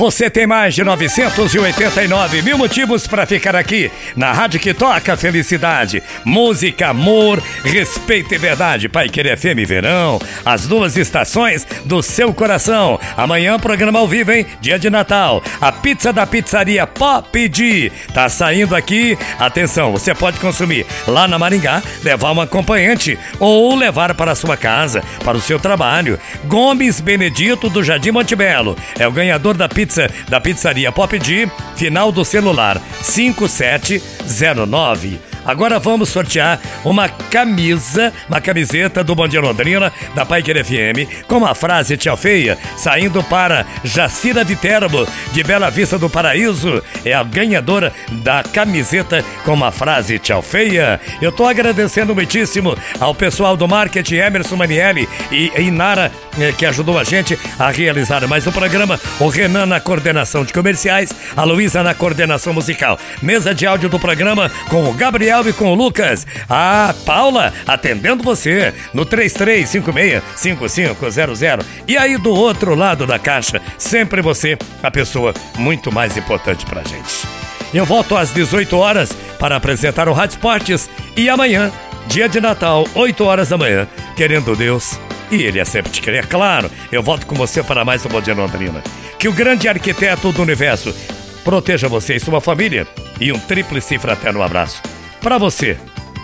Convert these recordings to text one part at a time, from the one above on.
Você tem mais de 989 mil motivos para ficar aqui na rádio que toca felicidade, música, amor, respeito e verdade. Pai Querer FM Verão, as duas estações do seu coração. Amanhã programa ao vivo, hein? Dia de Natal. A pizza da pizzaria Pop D tá saindo aqui. Atenção, você pode consumir lá na Maringá, levar um acompanhante ou levar para a sua casa, para o seu trabalho. Gomes Benedito do Jardim Montebello é o ganhador da pizza pizza da pizzaria Pop D, final do celular 5709. Agora vamos sortear uma camisa, uma camiseta do Bom Dia Londrina, da Paiker FM, com a frase Tia Feia, saindo para Jacira Viterbo, de Bela Vista do Paraíso. É a ganhadora da camiseta com a frase Tchau Feia. Eu tô agradecendo muitíssimo ao pessoal do marketing Emerson Manielli e Inara, eh, que ajudou a gente a realizar mais um programa. O Renan na coordenação de comerciais, a Luísa na coordenação musical. Mesa de áudio do programa com o Gabriel Com o Lucas. A Paula atendendo você no 3356-5500. E aí do outro lado da caixa, sempre você, a pessoa muito mais importante pra gente. Eu volto às 18 horas para apresentar o Rádio Esportes e amanhã, dia de Natal, 8 horas da manhã, querendo Deus. E ele é sempre te querer, claro. Eu volto com você para mais um Bom Dia Londrina. Que o grande arquiteto do universo proteja você e sua família. E um tríplice fraterno abraço para você,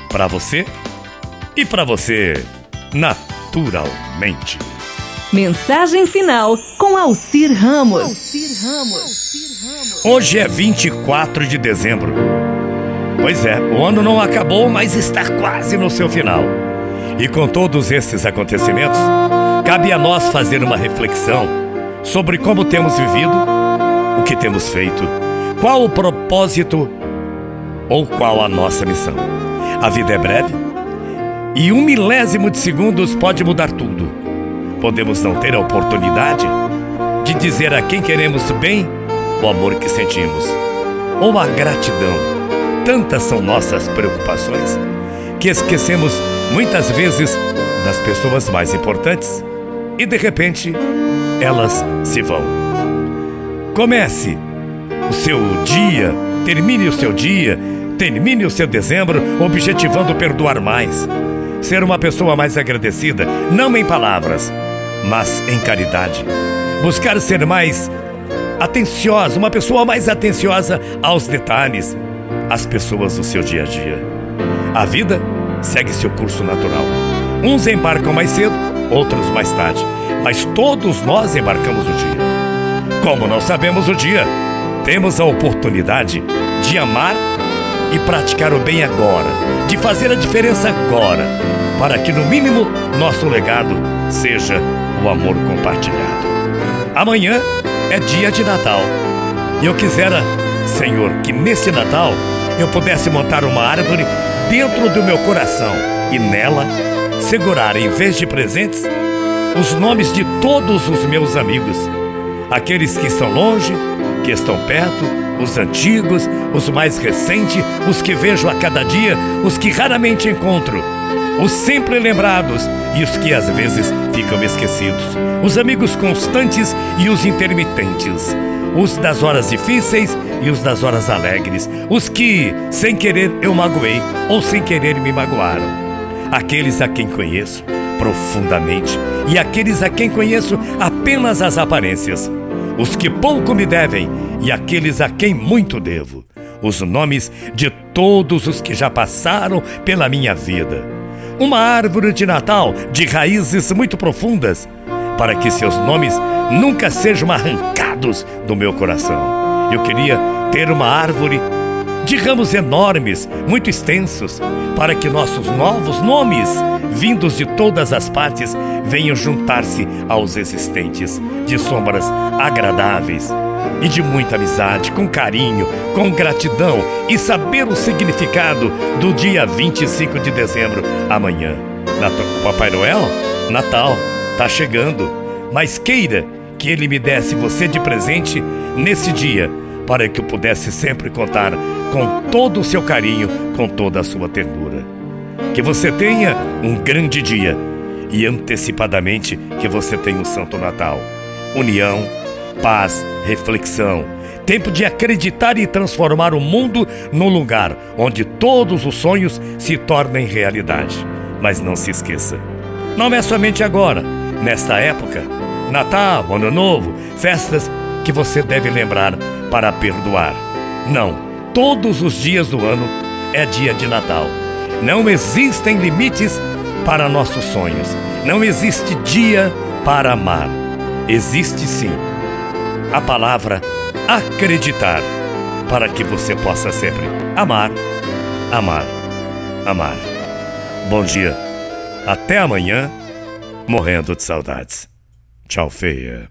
para você e para você, naturalmente. Mensagem final com Alcir Ramos. Alcir Ramos. Hoje é 24 de dezembro. Pois é, o ano não acabou, mas está quase no seu final. E com todos esses acontecimentos, cabe a nós fazer uma reflexão sobre como temos vivido, o que temos feito, qual o propósito ou qual a nossa missão. A vida é breve e um milésimo de segundos pode mudar tudo. Podemos não ter a oportunidade de dizer a quem queremos bem o amor que sentimos ou a gratidão. Tantas são nossas preocupações que esquecemos muitas vezes das pessoas mais importantes e de repente elas se vão. Comece o seu dia, termine o seu dia Termine o seu dezembro objetivando perdoar mais. Ser uma pessoa mais agradecida, não em palavras, mas em caridade. Buscar ser mais atenciosa, uma pessoa mais atenciosa aos detalhes, às pessoas do seu dia a dia. A vida segue seu curso natural. Uns embarcam mais cedo, outros mais tarde, mas todos nós embarcamos o dia. Como não sabemos o dia, temos a oportunidade de amar e praticar o bem agora, de fazer a diferença agora, para que no mínimo nosso legado seja o amor compartilhado. Amanhã é dia de Natal e eu quisera, Senhor, que nesse Natal eu pudesse montar uma árvore dentro do meu coração e nela segurar, em vez de presentes, os nomes de todos os meus amigos, aqueles que estão longe, que estão perto os antigos, os mais recentes, os que vejo a cada dia, os que raramente encontro, os sempre lembrados e os que às vezes ficam esquecidos, os amigos constantes e os intermitentes, os das horas difíceis e os das horas alegres, os que, sem querer, eu magoei ou sem querer me magoaram, aqueles a quem conheço profundamente e aqueles a quem conheço apenas as aparências os que pouco me devem e aqueles a quem muito devo, os nomes de todos os que já passaram pela minha vida. Uma árvore de Natal de raízes muito profundas, para que seus nomes nunca sejam arrancados do meu coração. Eu queria ter uma árvore de ramos enormes, muito extensos, para que nossos novos nomes, vindos de todas as partes, venham juntar-se aos existentes, de sombras agradáveis e de muita amizade, com carinho, com gratidão e saber o significado do dia 25 de dezembro, amanhã. Papai Noel, Natal, tá chegando, mas queira que ele me desse você de presente nesse dia para que eu pudesse sempre contar com todo o seu carinho, com toda a sua ternura. Que você tenha um grande dia e antecipadamente que você tenha um Santo Natal. União, paz, reflexão. Tempo de acreditar e transformar o mundo num lugar onde todos os sonhos se tornem realidade. Mas não se esqueça, não é somente agora, nesta época, Natal, Ano Novo, festas que você deve lembrar para perdoar. Não, todos os dias do ano é dia de Natal. Não existem limites para nossos sonhos. Não existe dia para amar. Existe sim a palavra acreditar para que você possa sempre amar, amar, amar. Bom dia. Até amanhã. Morrendo de saudades. Tchau, feia.